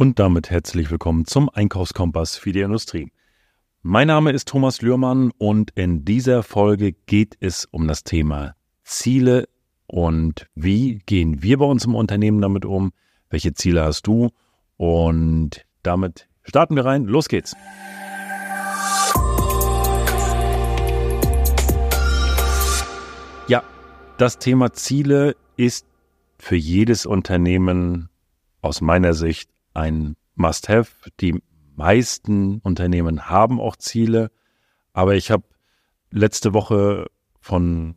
Und damit herzlich willkommen zum Einkaufskompass für die Industrie. Mein Name ist Thomas Lührmann und in dieser Folge geht es um das Thema Ziele und wie gehen wir bei uns im Unternehmen damit um? Welche Ziele hast du? Und damit starten wir rein. Los geht's. Ja, das Thema Ziele ist für jedes Unternehmen aus meiner Sicht ein Must-Have. Die meisten Unternehmen haben auch Ziele, aber ich habe letzte Woche von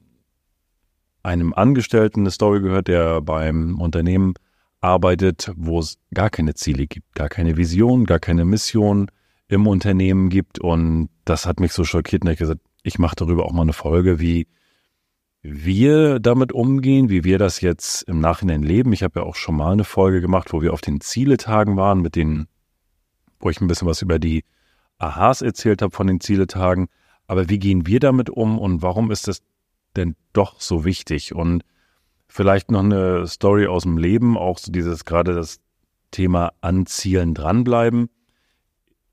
einem Angestellten eine Story gehört, der beim Unternehmen arbeitet, wo es gar keine Ziele gibt, gar keine Vision, gar keine Mission im Unternehmen gibt. Und das hat mich so schockiert. Und ich gesagt, ich mache darüber auch mal eine Folge, wie wir damit umgehen, wie wir das jetzt im Nachhinein leben. Ich habe ja auch schon mal eine Folge gemacht, wo wir auf den Zieletagen waren, mit den, wo ich ein bisschen was über die Aha's erzählt habe von den Zieletagen. Aber wie gehen wir damit um und warum ist das denn doch so wichtig? Und vielleicht noch eine Story aus dem Leben, auch so dieses gerade das Thema an Zielen dranbleiben.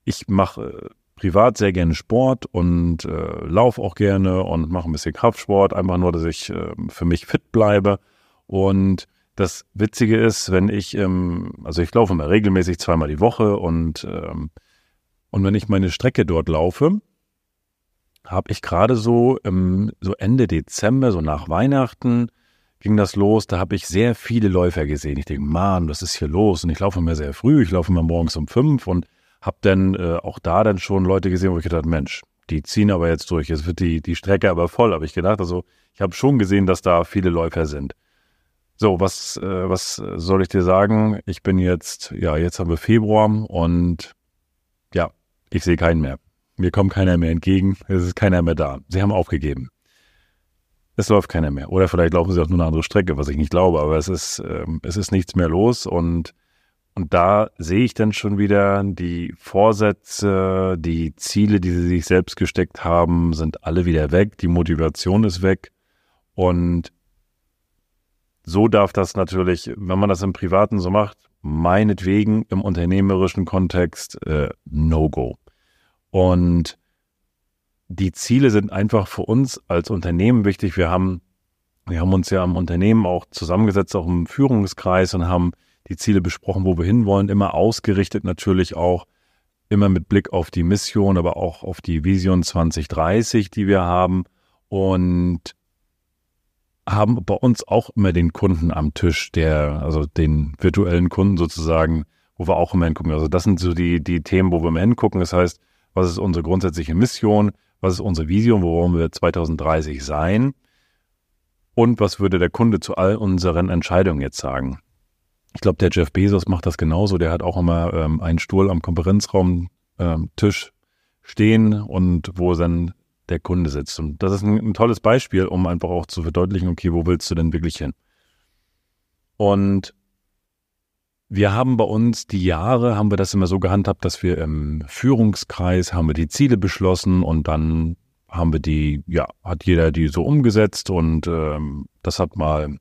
Ich mache privat sehr gerne Sport und äh, laufe auch gerne und mache ein bisschen Kraftsport, einfach nur, dass ich äh, für mich fit bleibe. Und das Witzige ist, wenn ich, ähm, also ich laufe immer regelmäßig zweimal die Woche und, ähm, und wenn ich meine Strecke dort laufe, habe ich gerade so, ähm, so Ende Dezember, so nach Weihnachten, ging das los. Da habe ich sehr viele Läufer gesehen. Ich denke, Mann, was ist hier los? Und ich laufe immer sehr früh. Ich laufe immer morgens um fünf und habe dann äh, auch da dann schon Leute gesehen, wo ich gedacht, Mensch, die ziehen aber jetzt durch. Jetzt wird die, die Strecke aber voll, habe ich gedacht. Also ich habe schon gesehen, dass da viele Läufer sind. So, was, äh, was soll ich dir sagen? Ich bin jetzt, ja, jetzt haben wir Februar und ja, ich sehe keinen mehr. Mir kommt keiner mehr entgegen. Es ist keiner mehr da. Sie haben aufgegeben. Es läuft keiner mehr. Oder vielleicht laufen sie auch nur eine andere Strecke, was ich nicht glaube, aber es ist, ähm, es ist nichts mehr los und und da sehe ich dann schon wieder, die Vorsätze, die Ziele, die sie sich selbst gesteckt haben, sind alle wieder weg. Die Motivation ist weg. Und so darf das natürlich, wenn man das im Privaten so macht, meinetwegen im unternehmerischen Kontext äh, No-Go. Und die Ziele sind einfach für uns als Unternehmen wichtig. Wir haben, wir haben uns ja im Unternehmen auch zusammengesetzt, auch im Führungskreis und haben die Ziele besprochen, wo wir hinwollen, immer ausgerichtet natürlich auch, immer mit Blick auf die Mission, aber auch auf die Vision 2030, die wir haben und haben bei uns auch immer den Kunden am Tisch, der, also den virtuellen Kunden sozusagen, wo wir auch immer hingucken. Also das sind so die, die Themen, wo wir immer hingucken. Das heißt, was ist unsere grundsätzliche Mission? Was ist unsere Vision? Wo wollen wir 2030 sein? Und was würde der Kunde zu all unseren Entscheidungen jetzt sagen? Ich glaube, der Jeff Bezos macht das genauso. Der hat auch immer ähm, einen Stuhl am Konferenzraumtisch ähm, stehen und wo dann der Kunde sitzt. Und das ist ein, ein, tolles Beispiel, um einfach auch zu verdeutlichen, okay, wo willst du denn wirklich hin? Und wir haben bei uns die Jahre, haben wir das immer so gehandhabt, dass wir im Führungskreis haben wir die Ziele beschlossen und dann haben wir die, ja, hat jeder die so umgesetzt und ähm, das hat mal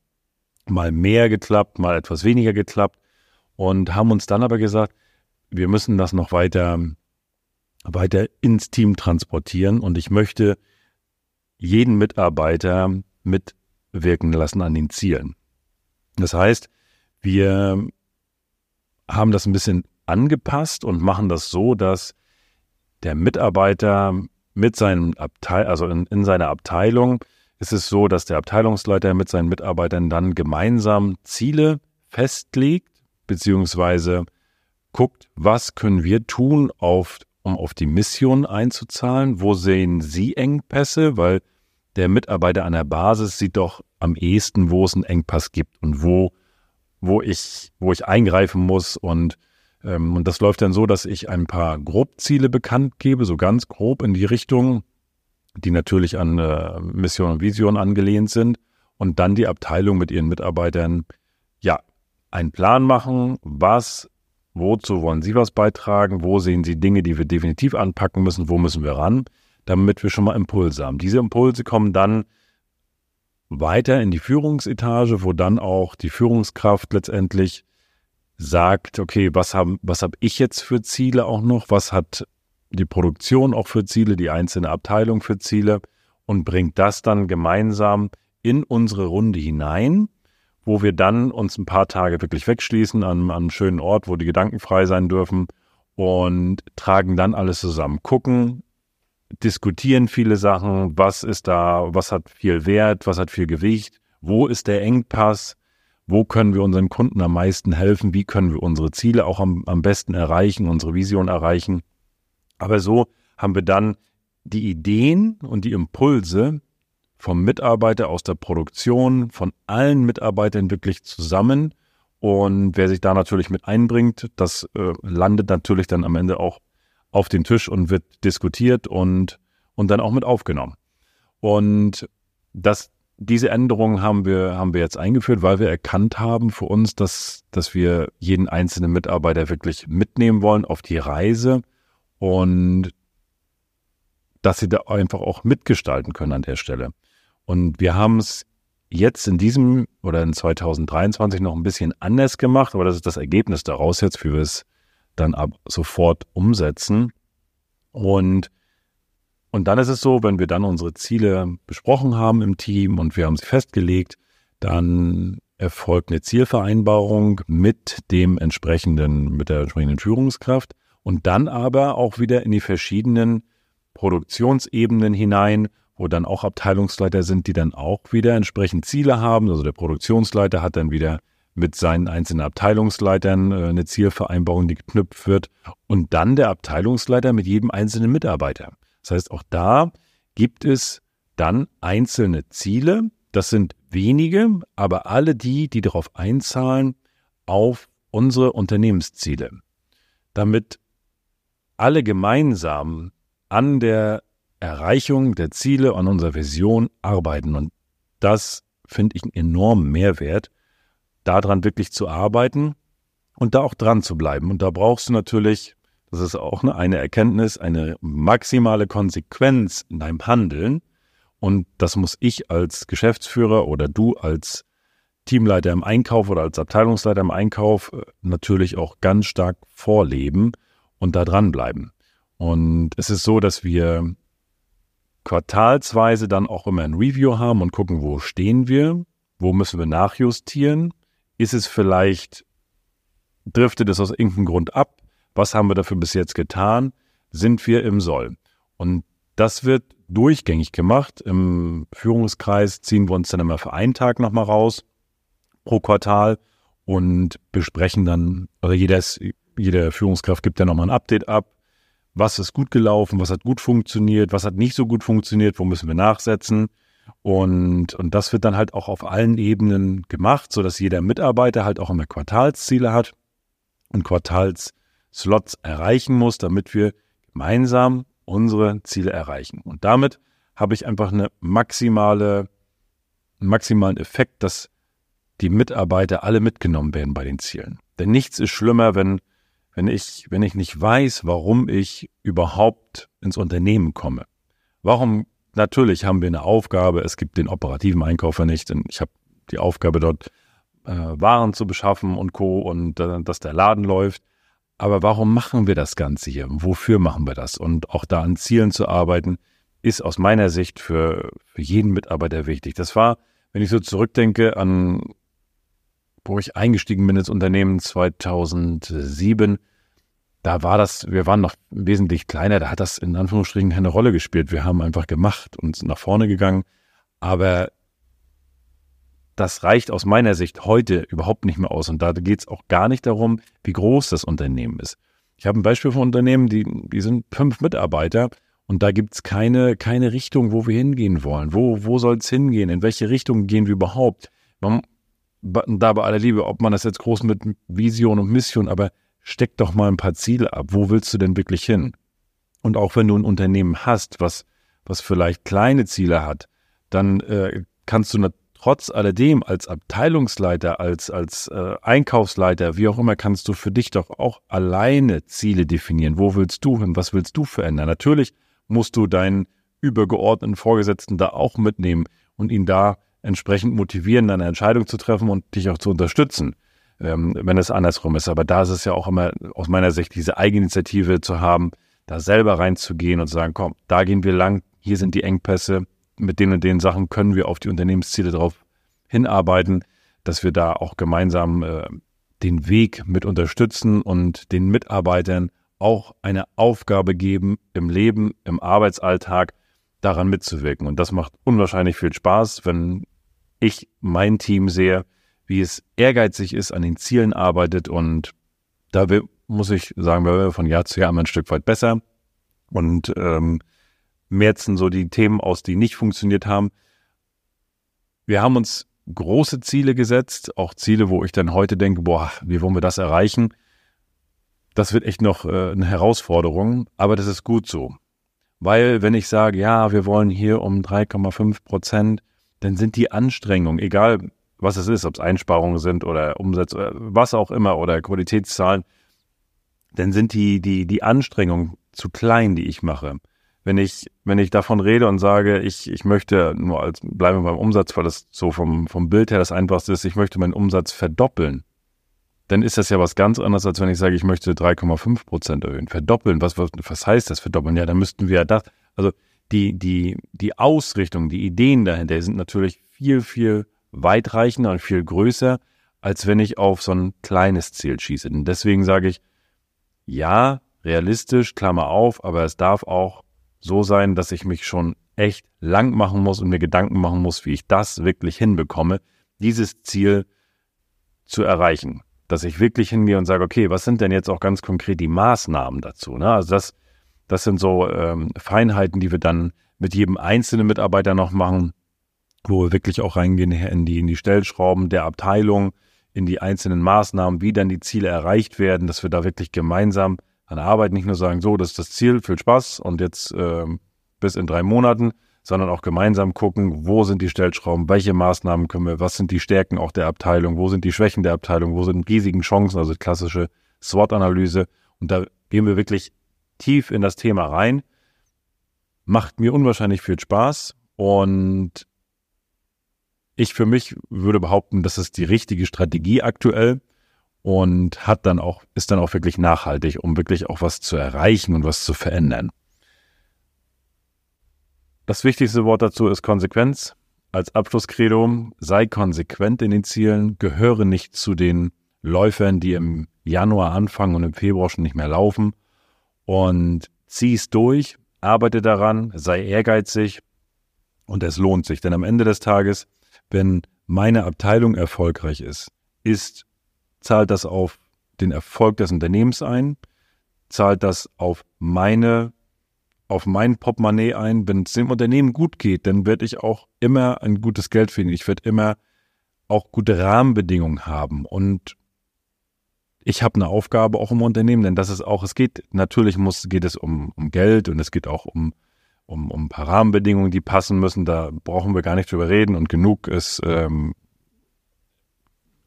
mal mehr geklappt, mal etwas weniger geklappt und haben uns dann aber gesagt, wir müssen das noch weiter, weiter ins Team transportieren und ich möchte jeden Mitarbeiter mitwirken lassen an den Zielen. Das heißt, wir haben das ein bisschen angepasst und machen das so, dass der Mitarbeiter mit seinem Abteil, also in, in seiner Abteilung ist es so, dass der Abteilungsleiter mit seinen Mitarbeitern dann gemeinsam Ziele festlegt, beziehungsweise guckt, was können wir tun, auf, um auf die Mission einzuzahlen, wo sehen Sie Engpässe, weil der Mitarbeiter an der Basis sieht doch am ehesten, wo es einen Engpass gibt und wo, wo ich, wo ich eingreifen muss. Und ähm, und das läuft dann so, dass ich ein paar Grobziele bekannt gebe, so ganz grob in die Richtung, die natürlich an äh, Mission und Vision angelehnt sind und dann die Abteilung mit ihren Mitarbeitern, ja, einen Plan machen, was, wozu wollen sie was beitragen, wo sehen sie Dinge, die wir definitiv anpacken müssen, wo müssen wir ran, damit wir schon mal Impulse haben. Diese Impulse kommen dann weiter in die Führungsetage, wo dann auch die Führungskraft letztendlich sagt, okay, was haben, was habe ich jetzt für Ziele auch noch? Was hat die Produktion auch für Ziele, die einzelne Abteilung für Ziele und bringt das dann gemeinsam in unsere Runde hinein, wo wir dann uns ein paar Tage wirklich wegschließen an, an einem schönen Ort, wo die Gedanken frei sein dürfen und tragen dann alles zusammen. Gucken, diskutieren viele Sachen, was ist da, was hat viel Wert, was hat viel Gewicht, wo ist der Engpass, wo können wir unseren Kunden am meisten helfen, wie können wir unsere Ziele auch am, am besten erreichen, unsere Vision erreichen. Aber so haben wir dann die Ideen und die Impulse vom Mitarbeiter aus der Produktion, von allen Mitarbeitern wirklich zusammen. Und wer sich da natürlich mit einbringt, das äh, landet natürlich dann am Ende auch auf den Tisch und wird diskutiert und, und dann auch mit aufgenommen. Und das, diese Änderungen haben wir, haben wir jetzt eingeführt, weil wir erkannt haben für uns, dass, dass wir jeden einzelnen Mitarbeiter wirklich mitnehmen wollen auf die Reise und dass sie da einfach auch mitgestalten können an der Stelle. Und wir haben es jetzt in diesem oder in 2023 noch ein bisschen anders gemacht, aber das ist das Ergebnis daraus jetzt, wie wir es dann ab sofort umsetzen. Und, und dann ist es so, wenn wir dann unsere Ziele besprochen haben im Team und wir haben sie festgelegt, dann erfolgt eine Zielvereinbarung mit dem entsprechenden, mit der entsprechenden Führungskraft und dann aber auch wieder in die verschiedenen Produktionsebenen hinein, wo dann auch Abteilungsleiter sind, die dann auch wieder entsprechend Ziele haben. Also der Produktionsleiter hat dann wieder mit seinen einzelnen Abteilungsleitern äh, eine Zielvereinbarung, die geknüpft wird. Und dann der Abteilungsleiter mit jedem einzelnen Mitarbeiter. Das heißt, auch da gibt es dann einzelne Ziele. Das sind wenige, aber alle die, die darauf einzahlen, auf unsere Unternehmensziele. Damit alle gemeinsam an der Erreichung der Ziele, an unserer Vision arbeiten. Und das finde ich einen enormen Mehrwert, daran wirklich zu arbeiten und da auch dran zu bleiben. Und da brauchst du natürlich, das ist auch eine Erkenntnis, eine maximale Konsequenz in deinem Handeln. Und das muss ich als Geschäftsführer oder du als Teamleiter im Einkauf oder als Abteilungsleiter im Einkauf äh, natürlich auch ganz stark vorleben und da dranbleiben. Und es ist so, dass wir quartalsweise dann auch immer ein Review haben und gucken, wo stehen wir, wo müssen wir nachjustieren, ist es vielleicht, driftet es aus irgendeinem Grund ab, was haben wir dafür bis jetzt getan, sind wir im Soll. Und das wird durchgängig gemacht. Im Führungskreis ziehen wir uns dann immer für einen Tag nochmal raus pro Quartal und besprechen dann, oder jedes, jede Führungskraft gibt ja nochmal ein Update ab. Was ist gut gelaufen? Was hat gut funktioniert? Was hat nicht so gut funktioniert? Wo müssen wir nachsetzen? Und, und das wird dann halt auch auf allen Ebenen gemacht, sodass jeder Mitarbeiter halt auch immer Quartalsziele hat und Quartalsslots erreichen muss, damit wir gemeinsam unsere Ziele erreichen. Und damit habe ich einfach eine maximale, einen maximalen Effekt, dass die Mitarbeiter alle mitgenommen werden bei den Zielen. Denn nichts ist schlimmer, wenn wenn ich, wenn ich nicht weiß, warum ich überhaupt ins Unternehmen komme. Warum, natürlich haben wir eine Aufgabe, es gibt den operativen Einkäufer nicht, und ich habe die Aufgabe dort äh, Waren zu beschaffen und Co. und äh, dass der Laden läuft. Aber warum machen wir das Ganze hier? Wofür machen wir das? Und auch da an Zielen zu arbeiten, ist aus meiner Sicht für, für jeden Mitarbeiter wichtig. Das war, wenn ich so zurückdenke an, wo ich eingestiegen bin ins Unternehmen 2007, da war das, wir waren noch wesentlich kleiner, da hat das in Anführungsstrichen keine Rolle gespielt. Wir haben einfach gemacht und sind nach vorne gegangen. Aber das reicht aus meiner Sicht heute überhaupt nicht mehr aus. Und da geht es auch gar nicht darum, wie groß das Unternehmen ist. Ich habe ein Beispiel von Unternehmen, die, die sind fünf Mitarbeiter und da gibt es keine, keine Richtung, wo wir hingehen wollen. Wo, wo soll es hingehen? In welche Richtung gehen wir überhaupt? Man, da bei aller Liebe, ob man das jetzt groß mit Vision und Mission, aber steck doch mal ein paar Ziele ab. Wo willst du denn wirklich hin? Und auch wenn du ein Unternehmen hast, was, was vielleicht kleine Ziele hat, dann äh, kannst du trotz alledem als Abteilungsleiter, als, als äh, Einkaufsleiter, wie auch immer, kannst du für dich doch auch alleine Ziele definieren. Wo willst du hin? Was willst du verändern? Natürlich musst du deinen übergeordneten Vorgesetzten da auch mitnehmen und ihn da entsprechend motivieren, deine Entscheidung zu treffen und dich auch zu unterstützen. Ähm, wenn es andersrum ist. Aber da ist es ja auch immer aus meiner Sicht diese Eigeninitiative zu haben, da selber reinzugehen und zu sagen, komm, da gehen wir lang, hier sind die Engpässe, mit den und den Sachen können wir auf die Unternehmensziele drauf hinarbeiten, dass wir da auch gemeinsam äh, den Weg mit unterstützen und den Mitarbeitern auch eine Aufgabe geben im Leben, im Arbeitsalltag, daran mitzuwirken. Und das macht unwahrscheinlich viel Spaß, wenn ich mein Team sehe, wie es ehrgeizig ist, an den Zielen arbeitet und da muss ich sagen, wir von Jahr zu Jahr immer ein Stück weit besser und ähm, merzen so die Themen aus, die nicht funktioniert haben. Wir haben uns große Ziele gesetzt, auch Ziele, wo ich dann heute denke, boah, wie wollen wir das erreichen? Das wird echt noch äh, eine Herausforderung, aber das ist gut so. Weil wenn ich sage, ja, wir wollen hier um 3,5 Prozent, dann sind die Anstrengungen, egal was es ist, ob es Einsparungen sind oder Umsätze, was auch immer oder Qualitätszahlen, dann sind die, die, die Anstrengungen zu klein, die ich mache. Wenn ich, wenn ich davon rede und sage, ich, ich möchte nur als, bleiben wir beim Umsatz, weil das so vom, vom Bild her das einfachste ist, ich möchte meinen Umsatz verdoppeln, dann ist das ja was ganz anderes, als wenn ich sage, ich möchte 3,5 Prozent erhöhen. Verdoppeln, was, was, was heißt das verdoppeln? Ja, dann müssten wir ja das, also die, die, die Ausrichtung, die Ideen dahinter sind natürlich viel, viel weitreichender und viel größer, als wenn ich auf so ein kleines Ziel schieße. Und deswegen sage ich, ja, realistisch, Klammer auf, aber es darf auch so sein, dass ich mich schon echt lang machen muss und mir Gedanken machen muss, wie ich das wirklich hinbekomme, dieses Ziel zu erreichen. Dass ich wirklich hingehe und sage, okay, was sind denn jetzt auch ganz konkret die Maßnahmen dazu? Ne? Also das, das sind so ähm, Feinheiten, die wir dann mit jedem einzelnen Mitarbeiter noch machen, wo wir wirklich auch reingehen in die, in die Stellschrauben der Abteilung, in die einzelnen Maßnahmen, wie dann die Ziele erreicht werden, dass wir da wirklich gemeinsam an der Arbeit nicht nur sagen, so, das ist das Ziel, viel Spaß und jetzt ähm, bis in drei Monaten, sondern auch gemeinsam gucken, wo sind die Stellschrauben, welche Maßnahmen können wir, was sind die Stärken auch der Abteilung, wo sind die Schwächen der Abteilung, wo sind riesigen Chancen, also klassische SWOT-Analyse. Und da gehen wir wirklich tief in das Thema rein. Macht mir unwahrscheinlich viel Spaß und ich für mich würde behaupten, das ist die richtige Strategie aktuell und hat dann auch, ist dann auch wirklich nachhaltig, um wirklich auch was zu erreichen und was zu verändern. Das wichtigste Wort dazu ist Konsequenz. Als Abschlusskredo, sei konsequent in den Zielen, gehöre nicht zu den Läufern, die im Januar anfangen und im Februar schon nicht mehr laufen und zieh es durch, arbeite daran, sei ehrgeizig und es lohnt sich, denn am Ende des Tages, wenn meine Abteilung erfolgreich ist, ist zahlt das auf den Erfolg des Unternehmens ein, zahlt das auf meine, auf mein Portemonnaie ein. Wenn es dem Unternehmen gut geht, dann werde ich auch immer ein gutes Geld finden. Ich werde immer auch gute Rahmenbedingungen haben und ich habe eine Aufgabe auch im Unternehmen, denn das ist auch, es geht, natürlich muss, geht es um, um Geld und es geht auch um, um, um ein paar Rahmenbedingungen, die passen müssen. Da brauchen wir gar nicht drüber reden und genug ist ähm,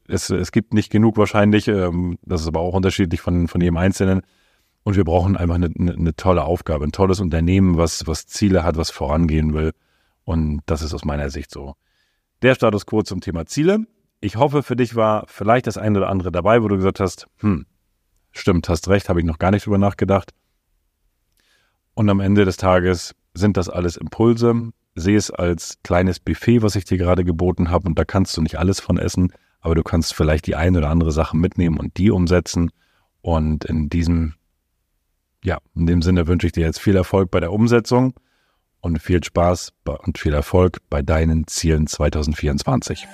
es, es gibt nicht genug wahrscheinlich. Ähm, das ist aber auch unterschiedlich von, von jedem Einzelnen. Und wir brauchen einfach eine, eine, eine tolle Aufgabe, ein tolles Unternehmen, was, was Ziele hat, was vorangehen will. Und das ist aus meiner Sicht so. Der Status quo zum Thema Ziele. Ich hoffe, für dich war vielleicht das eine oder andere dabei, wo du gesagt hast, hm, stimmt, hast recht, habe ich noch gar nicht drüber nachgedacht. Und am Ende des Tages sind das alles Impulse. Sehe es als kleines Buffet, was ich dir gerade geboten habe. Und da kannst du nicht alles von essen aber du kannst vielleicht die eine oder andere Sache mitnehmen und die umsetzen. Und in diesem, ja, in dem Sinne wünsche ich dir jetzt viel Erfolg bei der Umsetzung und viel Spaß und viel Erfolg bei deinen Zielen 2024.